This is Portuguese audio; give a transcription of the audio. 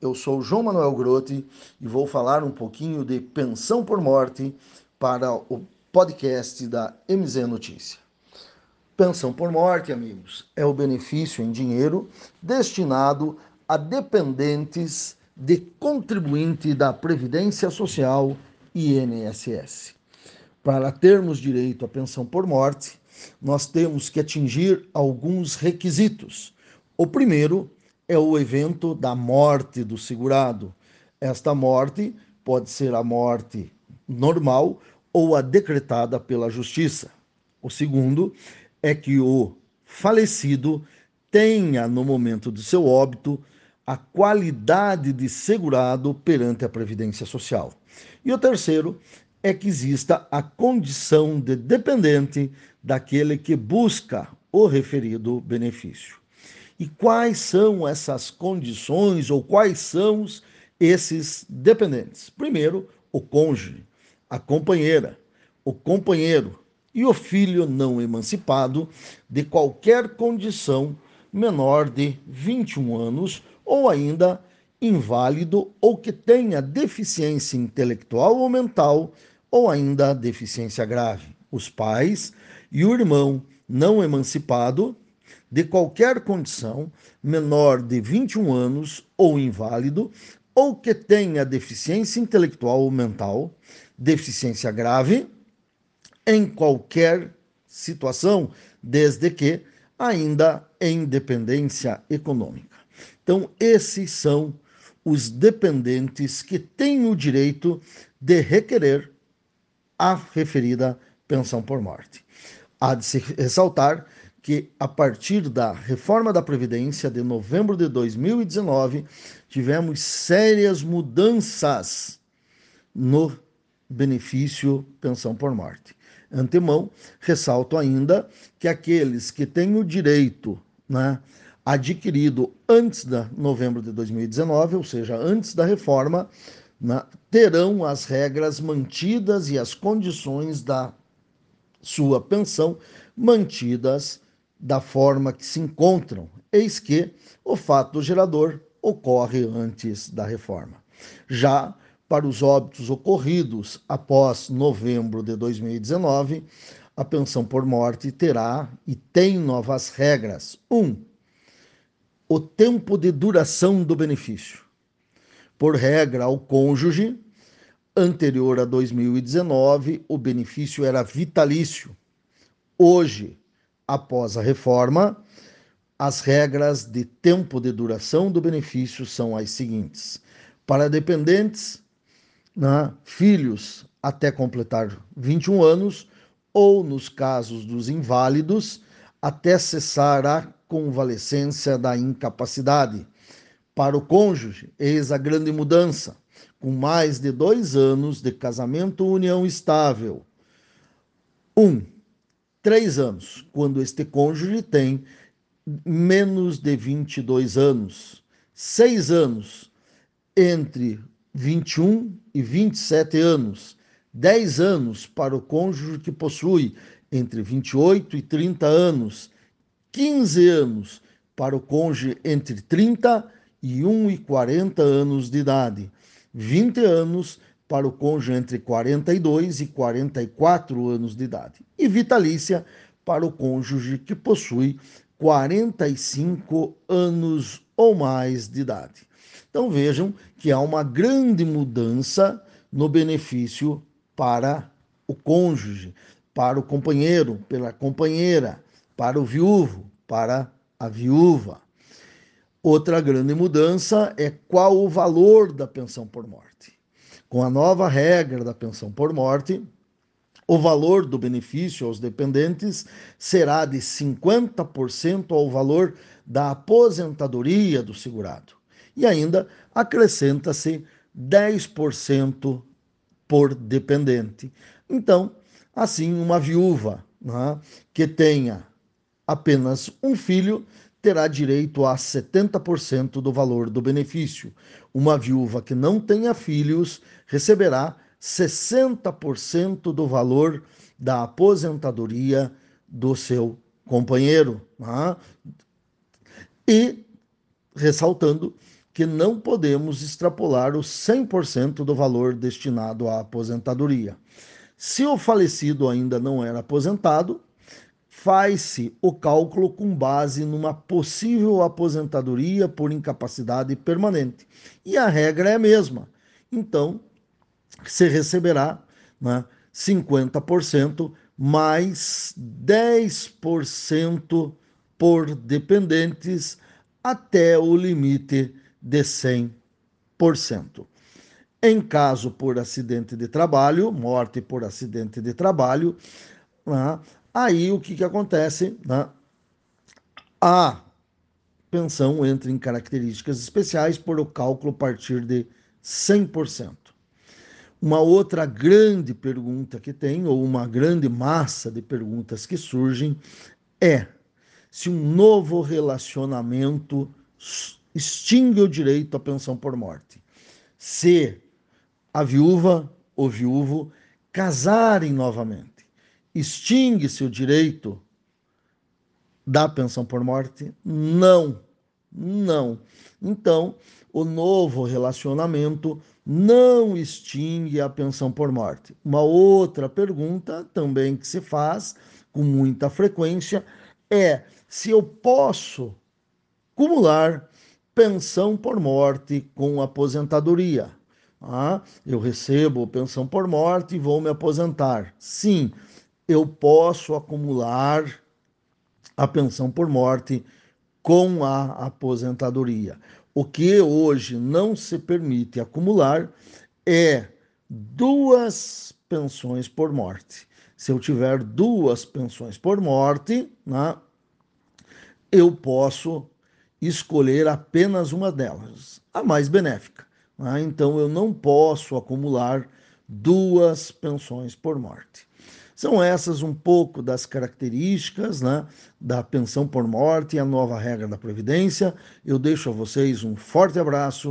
Eu sou João Manuel Grotti e vou falar um pouquinho de pensão por morte para o podcast da MZ Notícia. Pensão por morte, amigos, é o benefício em dinheiro destinado a dependentes de contribuinte da Previdência Social INSS. Para termos direito à pensão por morte, nós temos que atingir alguns requisitos. O primeiro é o evento da morte do segurado. Esta morte pode ser a morte normal ou a decretada pela justiça. O segundo é que o falecido tenha, no momento do seu óbito, a qualidade de segurado perante a Previdência Social. E o terceiro é que exista a condição de dependente daquele que busca o referido benefício. E quais são essas condições ou quais são esses dependentes? Primeiro, o cônjuge, a companheira, o companheiro e o filho não emancipado de qualquer condição menor de 21 anos ou ainda inválido ou que tenha deficiência intelectual ou mental ou ainda deficiência grave. Os pais e o irmão não emancipado de qualquer condição menor de 21 anos ou inválido, ou que tenha deficiência intelectual ou mental, deficiência grave, em qualquer situação, desde que ainda em dependência econômica. Então, esses são os dependentes que têm o direito de requerer a referida pensão por morte. Há de se ressaltar que, a partir da reforma da Previdência de novembro de 2019, tivemos sérias mudanças no benefício pensão por morte. Antemão, ressalto ainda que aqueles que têm o direito né, adquirido antes de novembro de 2019, ou seja, antes da reforma, né, terão as regras mantidas e as condições da sua pensão mantidas da forma que se encontram, eis que o fato do gerador ocorre antes da reforma. Já para os óbitos ocorridos após novembro de 2019, a pensão por morte terá e tem novas regras. 1. Um, o tempo de duração do benefício. Por regra, ao cônjuge, anterior a 2019, o benefício era vitalício. Hoje, após a reforma, as regras de tempo de duração do benefício são as seguintes: para dependentes, né, filhos até completar 21 anos, ou nos casos dos inválidos, até cessar a convalescência da incapacidade. Para o cônjuge, eis a grande mudança, com mais de dois anos de casamento união estável. Um, três anos, quando este cônjuge tem menos de 22 anos. Seis anos, entre 21 e 27 anos. Dez anos para o cônjuge que possui entre 28 e 30 anos. 15 anos para o cônjuge entre 30 e 1 e 40 anos de idade. 20 anos para o cônjuge entre 42 e 44 anos de idade, e vitalícia para o cônjuge que possui 45 anos ou mais de idade. Então vejam que há uma grande mudança no benefício para o cônjuge, para o companheiro, pela companheira, para o viúvo, para a viúva. Outra grande mudança é qual o valor da pensão por morte. Com a nova regra da pensão por morte, o valor do benefício aos dependentes será de 50% ao valor da aposentadoria do segurado. E ainda acrescenta-se 10% por dependente. Então, assim, uma viúva né, que tenha apenas um filho terá direito a 70% do valor do benefício. Uma viúva que não tenha filhos receberá 60% do valor da aposentadoria do seu companheiro. Né? E, ressaltando que não podemos extrapolar os 100% do valor destinado à aposentadoria. Se o falecido ainda não era aposentado, faz-se o cálculo com base numa possível aposentadoria por incapacidade permanente. E a regra é a mesma. Então, você receberá né, 50% mais 10% por dependentes até o limite de 100%. Em caso por acidente de trabalho, morte por acidente de trabalho, né, aí o que, que acontece? Né? A pensão entra em características especiais por o cálculo a partir de 100%. Uma outra grande pergunta que tem, ou uma grande massa de perguntas que surgem, é se um novo relacionamento extingue o direito à pensão por morte. Se a viúva ou viúvo casarem novamente, extingue-se o direito da pensão por morte? Não, não. Então, o novo relacionamento não extingue a pensão por morte. Uma outra pergunta também que se faz com muita frequência é se eu posso acumular pensão por morte com aposentadoria. Ah, eu recebo pensão por morte e vou me aposentar. Sim, eu posso acumular a pensão por morte com a aposentadoria. O que hoje não se permite acumular é duas pensões por morte. Se eu tiver duas pensões por morte, né, eu posso escolher apenas uma delas, a mais benéfica. Né? Então, eu não posso acumular duas pensões por morte. São essas um pouco das características né, da pensão por morte e a nova regra da Previdência. Eu deixo a vocês um forte abraço